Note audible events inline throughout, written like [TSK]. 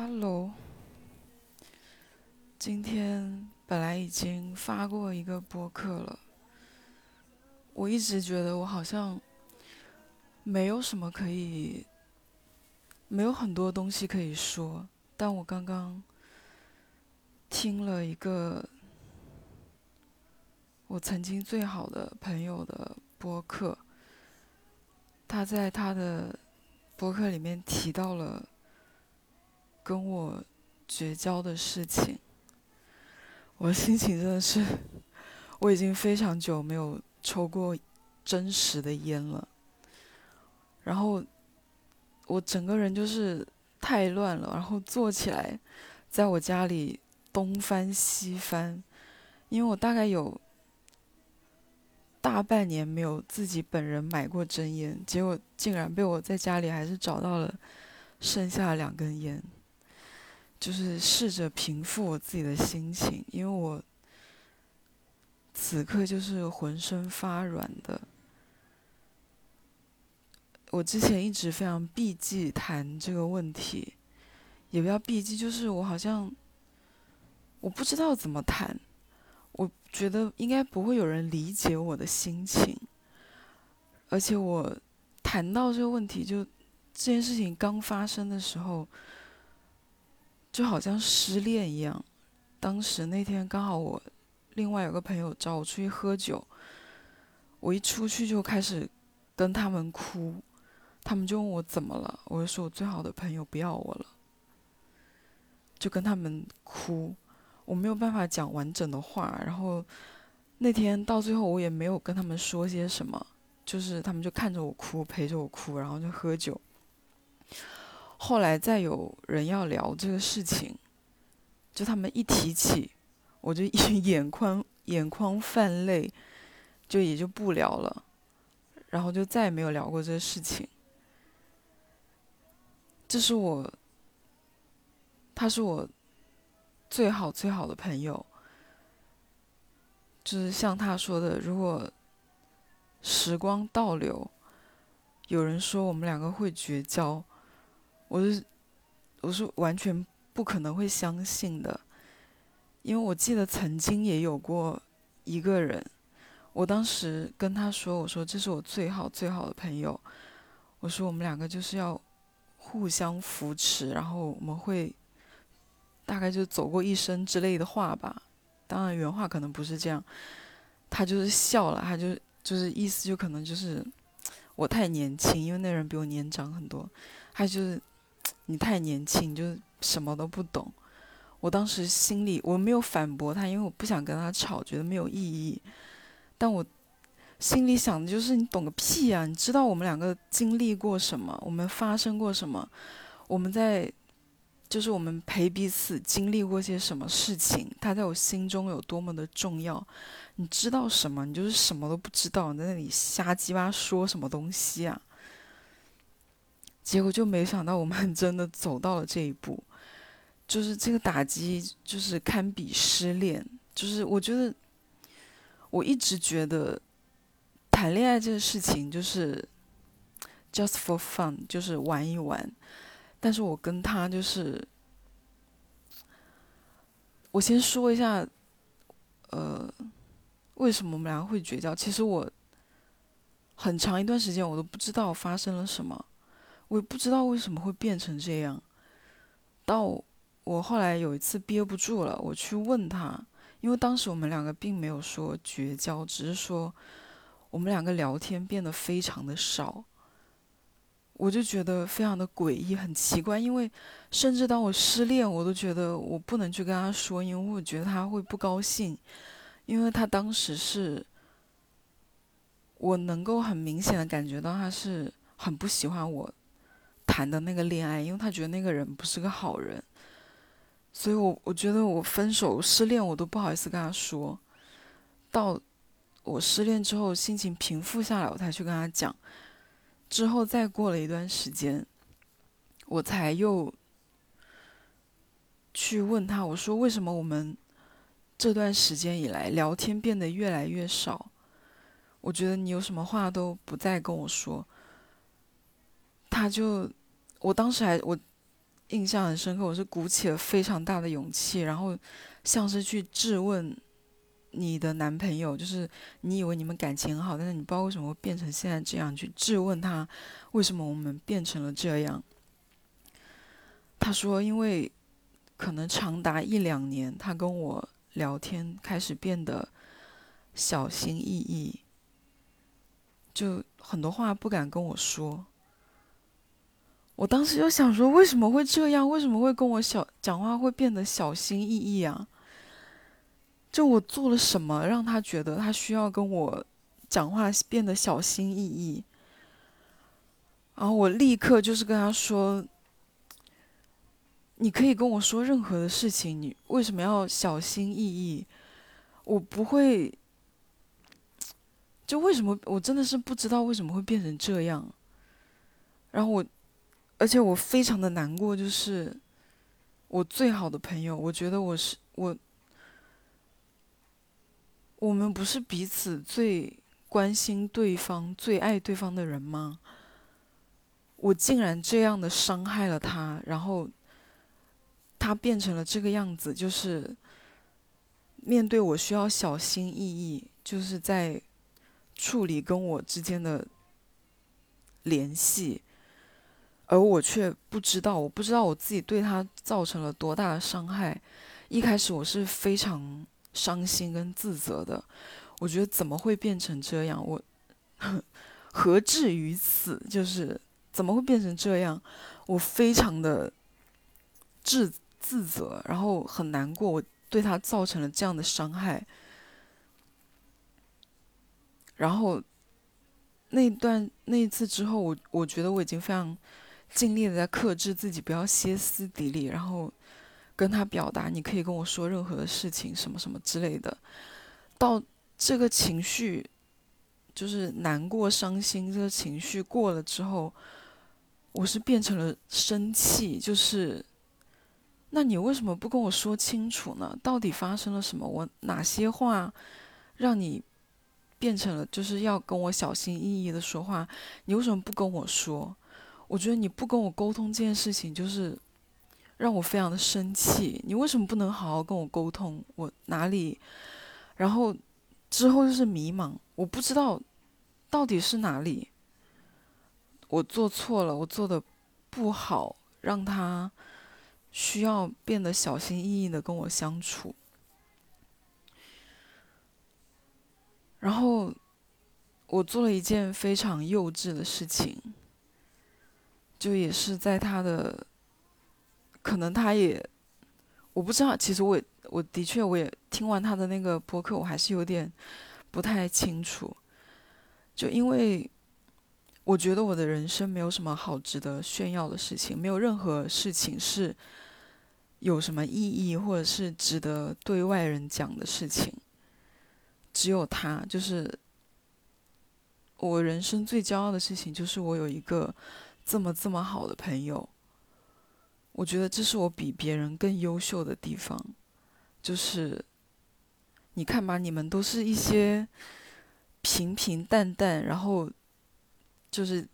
Hello，今天本来已经发过一个播客了，我一直觉得我好像没有什么可以，没有很多东西可以说，但我刚刚听了一个我曾经最好的朋友的播客，他在他的播客里面提到了。跟我绝交的事情，我心情真的是，我已经非常久没有抽过真实的烟了。然后我整个人就是太乱了，然后坐起来，在我家里东翻西翻，因为我大概有大半年没有自己本人买过真烟，结果竟然被我在家里还是找到了剩下两根烟。就是试着平复我自己的心情，因为我此刻就是浑身发软的。我之前一直非常避忌谈这个问题，也不要避忌，就是我好像我不知道怎么谈，我觉得应该不会有人理解我的心情，而且我谈到这个问题，就这件事情刚发生的时候。就好像失恋一样，当时那天刚好我另外有个朋友找我出去喝酒，我一出去就开始跟他们哭，他们就问我怎么了，我就说我最好的朋友不要我了，就跟他们哭，我没有办法讲完整的话，然后那天到最后我也没有跟他们说些什么，就是他们就看着我哭，陪着我哭，然后就喝酒。后来再有人要聊这个事情，就他们一提起，我就 [LAUGHS] 眼眶眼眶泛泪，就也就不聊了，然后就再也没有聊过这个事情。这是我，他是我最好最好的朋友，就是像他说的，如果时光倒流，有人说我们两个会绝交。我是我是完全不可能会相信的，因为我记得曾经也有过一个人，我当时跟他说：“我说这是我最好最好的朋友，我说我们两个就是要互相扶持，然后我们会大概就走过一生之类的话吧。当然原话可能不是这样，他就是笑了，他就就是意思就可能就是 [TSK] 我太年轻，因为那人比我年长很多，他就是。”你太年轻，就什么都不懂。我当时心里我没有反驳他，因为我不想跟他吵，觉得没有意义。但我心里想的就是，你懂个屁啊！你知道我们两个经历过什么？我们发生过什么？我们在就是我们陪彼此经历过些什么事情？他在我心中有多么的重要？你知道什么？你就是什么都不知道，你在那里瞎鸡巴说什么东西啊？结果就没想到，我们 [LAUGHS] 真的走到了这一步，就是这个打击，就是堪比失恋。就是我觉得，我一直觉得谈恋爱这个事情就是 just for fun，就是玩一玩。但是我跟他就是，我先说一下，呃，为什么我们两个会绝交？其实我很长一段时间我都不知道发生了什么。我也不知道为什么会变成这样。到我后来有一次憋不住了，我去问他，因为当时我们两个并没有说绝交，只是说我们两个聊天变得非常的少。我就觉得非常的诡异，很奇怪，因为甚至当我失恋，我都觉得我不能去跟他说，因为我觉得他会不高兴，因为他当时是，我能够很明显的感觉到他是很不喜欢我。谈的那个恋爱，因为他觉得那个人不是个好人，所以我我觉得我分手失恋我都不好意思跟他说。到我失恋之后，心情平复下来，我才去跟他讲。之后再过了一段时间，我才又去问他，我说为什么我们这段时间以来聊天变得越来越少？我觉得你有什么话都不再跟我说。他就。我当时还我印象很深刻，我是鼓起了非常大的勇气，然后像是去质问你的男朋友，就是你以为你们感情很好，但是你不知道为什么会变成现在这样，去质问他为什么我们变成了这样。他说，因为可能长达一两年，他跟我聊天开始变得小心翼翼，就很多话不敢跟我说。我当时就想说，为什么会这样？为什么会跟我小讲话会变得小心翼翼啊？就我做了什么让他觉得他需要跟我讲话变得小心翼翼？然后我立刻就是跟他说：“你可以跟我说任何的事情，你为什么要小心翼翼？我不会，就为什么我真的是不知道为什么会变成这样。”然后我。而且我非常的难过，就是我最好的朋友，我觉得我是我，我们不是彼此最关心对方、最爱对方的人吗？我竟然这样的伤害了他，然后他变成了这个样子，就是面对我需要小心翼翼，就是在处理跟我之间的联系。而我却不知道，我不知道我自己对他造成了多大的伤害。一开始我是非常伤心跟自责的，我觉得怎么会变成这样？我 [LAUGHS] 何至于此？就是怎么会变成这样？我非常的自自责，然后很难过，我对他造成了这样的伤害。然后那段那一次之后，我我觉得我已经非常。尽力的在克制自己，不要歇斯底里，然后跟他表达，你可以跟我说任何的事情，什么什么之类的。到这个情绪，就是难过、伤心这个情绪过了之后，我是变成了生气，就是，那你为什么不跟我说清楚呢？到底发生了什么？我哪些话让你变成了就是要跟我小心翼翼的说话？你为什么不跟我说？我觉得你不跟我沟通这件事情，就是让我非常的生气。你为什么不能好好跟我沟通？我哪里？然后之后就是迷茫，我不知道到底是哪里我做错了，我做的不好，让他需要变得小心翼翼的跟我相处。然后我做了一件非常幼稚的事情。就也是在他的，可能他也，我不知道。其实我我的确我也听完他的那个播客，我还是有点不太清楚。就因为我觉得我的人生没有什么好值得炫耀的事情，没有任何事情是有什么意义或者是值得对外人讲的事情。只有他，就是我人生最骄傲的事情，就是我有一个。这么这么好的朋友，我觉得这是我比别人更优秀的地方。就是你看吧，你们都是一些平平淡淡，然后就是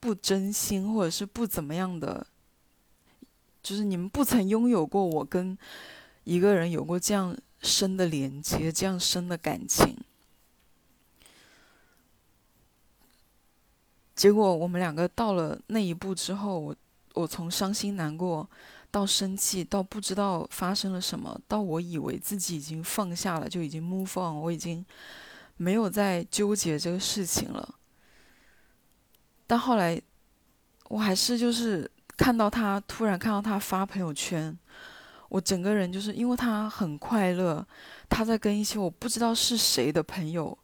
不真心或者是不怎么样的，就是你们不曾拥有过我跟一个人有过这样深的连接，这样深的感情。结果我们两个到了那一步之后，我我从伤心难过到生气，到不知道发生了什么，到我以为自己已经放下了，就已经 move on，我已经没有再纠结这个事情了。但后来我还是就是看到他突然看到他发朋友圈，我整个人就是因为他很快乐，他在跟一些我不知道是谁的朋友。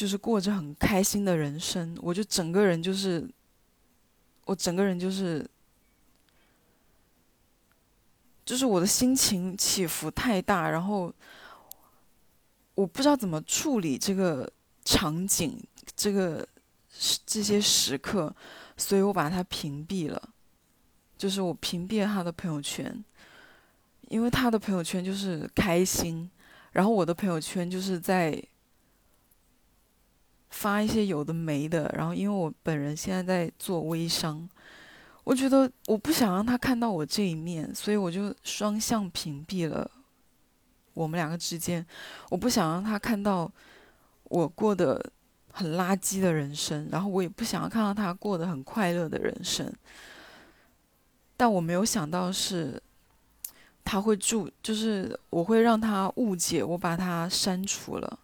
就是过着很开心的人生，我就整个人就是，我整个人就是，就是我的心情起伏太大，然后我不知道怎么处理这个场景，这个这些时刻，所以我把他屏蔽了，就是我屏蔽了他的朋友圈，因为他的朋友圈就是开心，然后我的朋友圈就是在。发一些有的没的，然后因为我本人现在在做微商，我觉得我不想让他看到我这一面，所以我就双向屏蔽了我们两个之间。我不想让他看到我过得很垃圾的人生，然后我也不想要看到他过得很快乐的人生。但我没有想到是他会注，就是我会让他误解，我把他删除了。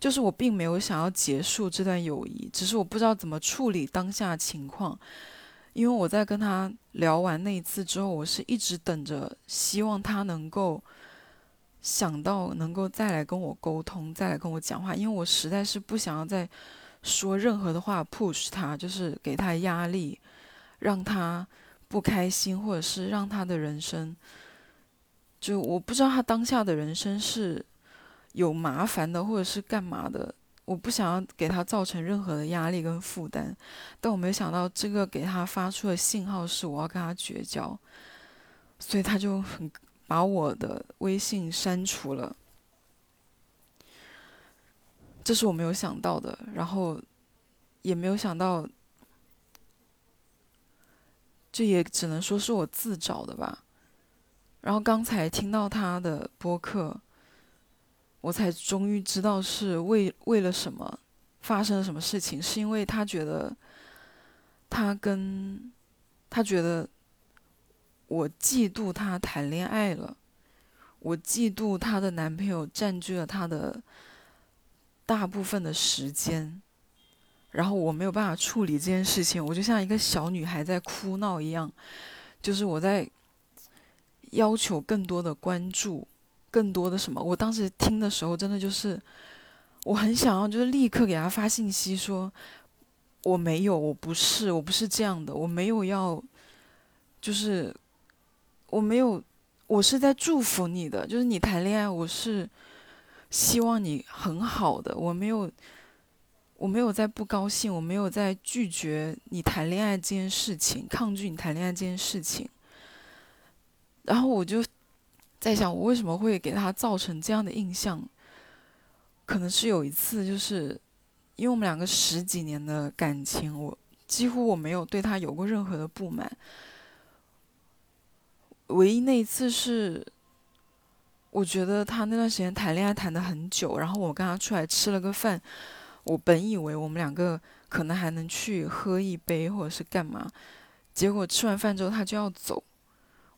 就是我并没有想要结束这段友谊，只是我不知道怎么处理当下情况。因为我在跟他聊完那一次之后，我是一直等着，希望他能够想到能够再来跟我沟通，再来跟我讲话。因为我实在是不想要再说任何的话 push 他，就是给他压力，让他不开心，或者是让他的人生，就我不知道他当下的人生是。有麻烦的，或者是干嘛的，我不想要给他造成任何的压力跟负担，但我没有想到这个给他发出的信号是我要跟他绝交，所以他就很把我的微信删除了，这是我没有想到的，然后也没有想到，这也只能说是我自找的吧。然后刚才听到他的播客。我才终于知道是为为了什么发生了什么事情，是因为他觉得他跟他觉得我嫉妒他谈恋爱了，我嫉妒她的男朋友占据了她的大部分的时间，然后我没有办法处理这件事情，我就像一个小女孩在哭闹一样，就是我在要求更多的关注。更多的什么？我当时听的时候，真的就是，我很想要，就是立刻给他发信息说，我没有，我不是，我不是这样的，我没有要，就是我没有，我是在祝福你的，就是你谈恋爱，我是希望你很好的，我没有，我没有在不高兴，我没有在拒绝你谈恋爱这件事情，抗拒你谈恋爱这件事情，然后我就。在想我为什么会给他造成这样的印象？可能是有一次，就是因为我们两个十几年的感情，我几乎我没有对他有过任何的不满。唯一那一次是，我觉得他那段时间谈恋爱谈的很久，然后我跟他出来吃了个饭，我本以为我们两个可能还能去喝一杯或者是干嘛，结果吃完饭之后他就要走。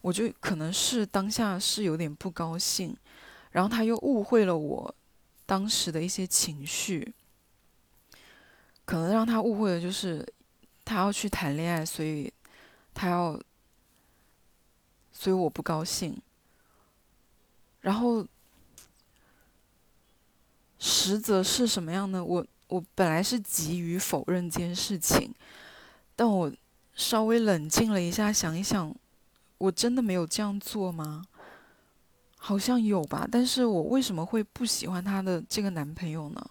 我就可能是当下是有点不高兴，然后他又误会了我当时的一些情绪，可能让他误会的就是他要去谈恋爱，所以他要，所以我不高兴。然后实则是什么样呢？我我本来是急于否认这件事情，但我稍微冷静了一下，想一想。我真的没有这样做吗？好像有吧，但是我为什么会不喜欢她的这个男朋友呢？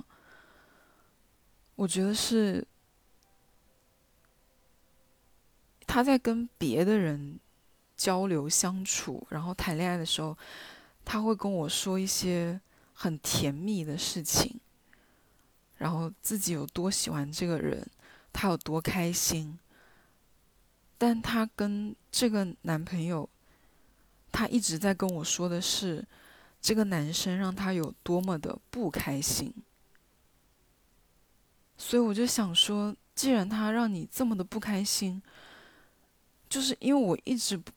我觉得是他在跟别的人交流相处，然后谈恋爱的时候，他会跟我说一些很甜蜜的事情，然后自己有多喜欢这个人，他有多开心。但她跟这个男朋友，她一直在跟我说的是，这个男生让她有多么的不开心。所以我就想说，既然他让你这么的不开心，就是因为我一直不，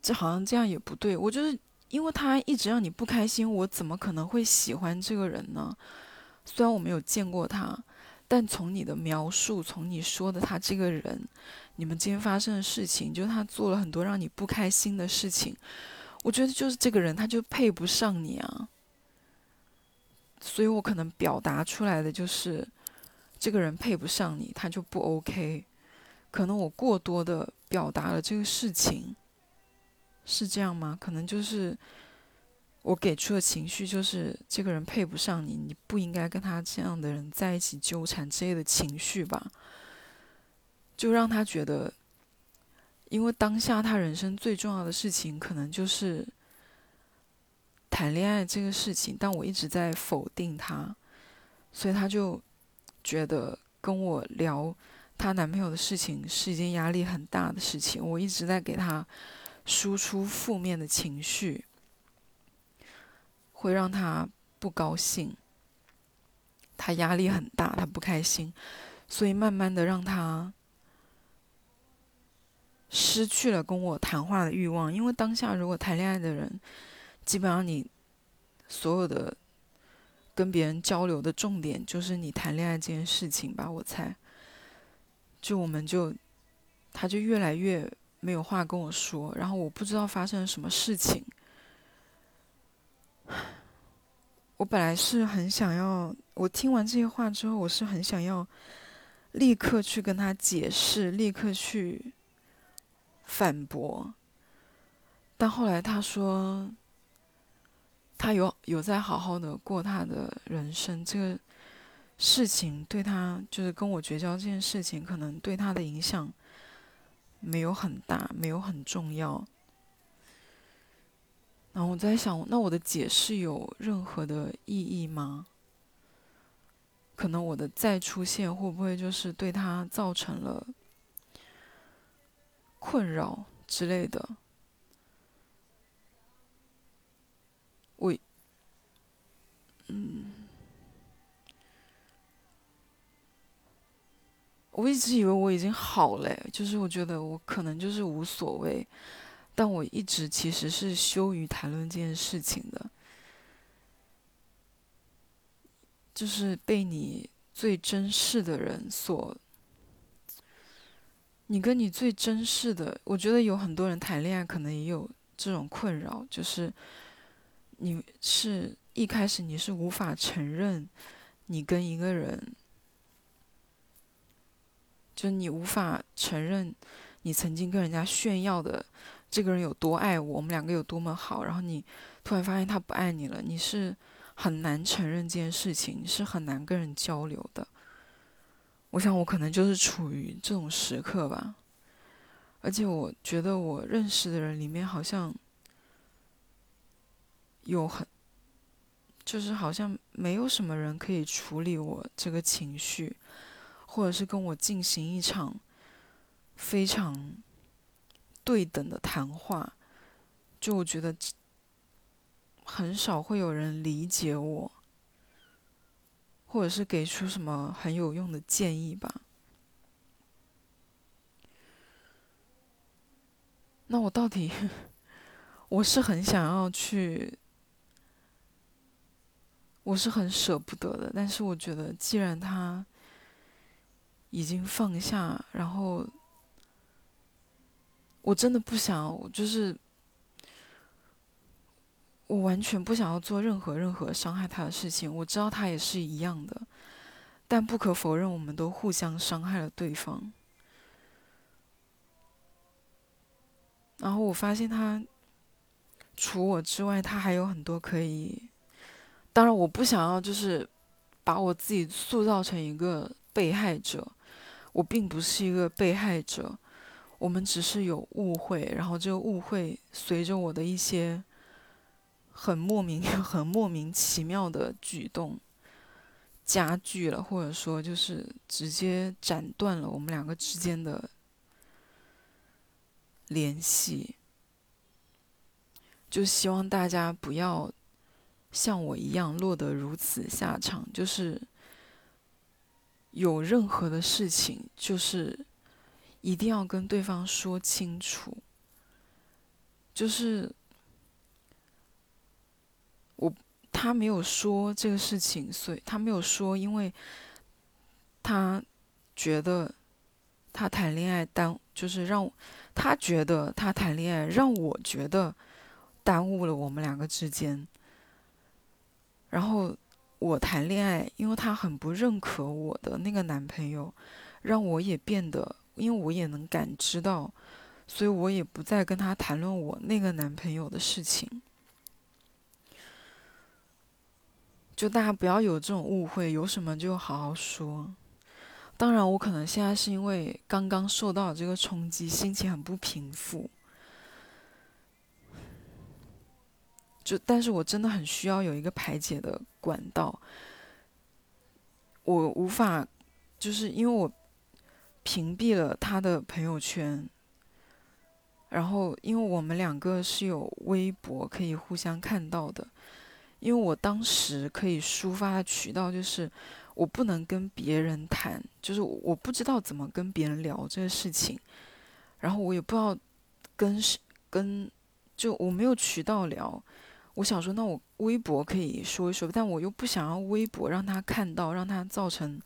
这好像这样也不对。我就是因为他一直让你不开心，我怎么可能会喜欢这个人呢？虽然我没有见过他。但从你的描述，从你说的他这个人，你们今天发生的事情，就是他做了很多让你不开心的事情，我觉得就是这个人他就配不上你啊。所以我可能表达出来的就是，这个人配不上你，他就不 OK。可能我过多的表达了这个事情，是这样吗？可能就是。我给出的情绪就是这个人配不上你，你不应该跟他这样的人在一起纠缠之类的情绪吧，就让他觉得，因为当下他人生最重要的事情可能就是谈恋爱这个事情，但我一直在否定他，所以他就觉得跟我聊她男朋友的事情是一件压力很大的事情，我一直在给他输出负面的情绪，会让他不高兴，他压力很大，他不开心，所以慢慢的让他失去了跟我谈话的欲望，因为当下如果谈恋爱的人，基本上你所有的。跟别人交流的重点就是你谈恋爱这件事情吧，我猜。就我们就，他就越来越没有话跟我说，然后我不知道发生了什么事情。[SIGHS] 我本来是很想要，我听完这些话之后，我是很想要立刻去跟他解释，立刻去反驳。但后来他说。他有有在好好的过他的人生，这个事情对他就是跟我绝交这件事情，可能对他的影响没有很大，没有很重要。然后我在想，那我的解释有任何的意义吗？可能我的再出现会不会就是对他造成了困扰之类的？我，嗯，我一直以为我已经好了，就是我觉得我可能就是无所谓，但我一直其实是羞于谈论这件事情的，就是被你最珍视的人所，你跟你最珍视的，我觉得有很多人谈恋爱可能也有这种困扰，就是。你是一开始你是无法承认，你跟一个人，就你无法承认你曾经跟人家炫耀的这个人有多爱我，我们两个有多么好，然后你突然发现他不爱你了，你是很难承认这件事情，你是很难跟人交流的。我想我可能就是处于这种时刻吧，而且我觉得我认识的人里面好像。有很，就是好像没有什么人可以处理我这个情绪，或者是跟我进行一场非常对等的谈话。就我觉得很少会有人理解我，或者是给出什么很有用的建议吧。那我到底，我是很想要去。我是很舍不得的，但是我觉得，既然他已经放下，然后我真的不想，我就是我完全不想要做任何任何伤害他的事情。我知道他也是一样的，但不可否认，我们都互相伤害了对方。然后我发现他除我之外，他还有很多可以。当然，我不想要就是把我自己塑造成一个被害者。我并不是一个被害者，我们只是有误会，然后这个误会随着我的一些很莫名、[LAUGHS] 很莫名其妙的举动加剧了，或者说就是直接斩断了我们两个之间的联系。就希望大家不要。像我一样落得如此下场，就是有任何的事情，就是一定要跟对方说清楚。就是我他没有说这个事情，所以他没有说，因为他觉得他谈恋爱耽，就是让他觉得他谈恋爱让我觉得耽误了我们两个之间。然后我谈恋爱，因为他很不认可我的那个男朋友，让我也变得，因为我也能感知到，所以我也不再跟他谈论我那个男朋友的事情。就大家不要有这种误会，有什么就好好说。当然，我可能现在是因为刚刚受到这个冲击，心情很不平复。就，但是我真的很需要有一个排解的管道。我无法，就是因为我屏蔽了他的朋友圈。然后，因为我们两个是有微博可以互相看到的，因为我当时可以抒发的渠道就是我不能跟别人谈，就是我不知道怎么跟别人聊这个事情，然后我也不知道跟跟就我没有渠道聊。我想说，那我微博可以说一说，但我又不想要微博让他看到，让他造成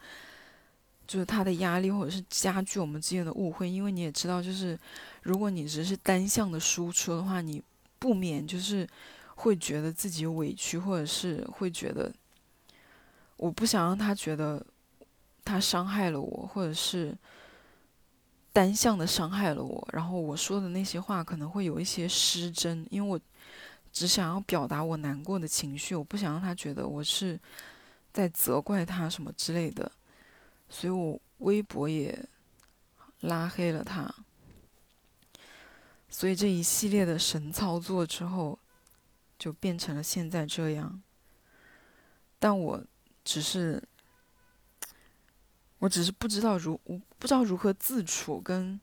就是他的压力，或者是加剧我们之间的误会。因为你也知道，就是如果你只是单向的输出的话，你不免就是会觉得自己委屈，或者是会觉得我不想让他觉得他伤害了我，或者是单向的伤害了我，然后我说的那些话可能会有一些失真，因为我。只想要表达我难过的情绪，我不想让他觉得我是在责怪他什么之类的，所以我微博也拉黑了他。所以这一系列的神操作之后，就变成了现在这样。但我只是，我只是不知道如我不知道如何自处，跟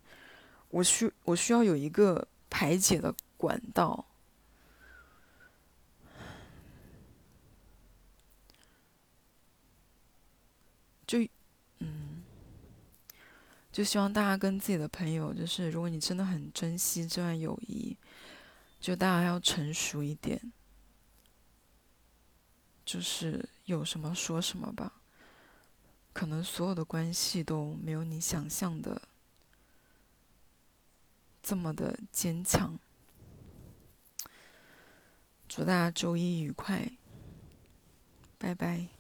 我需我需要有一个排解的管道。就，嗯，就希望大家跟自己的朋友，就是如果你真的很珍惜这段友谊，就大家要成熟一点，就是有什么说什么吧。可能所有的关系都没有你想象的这么的坚强。祝大家周一愉快，拜拜。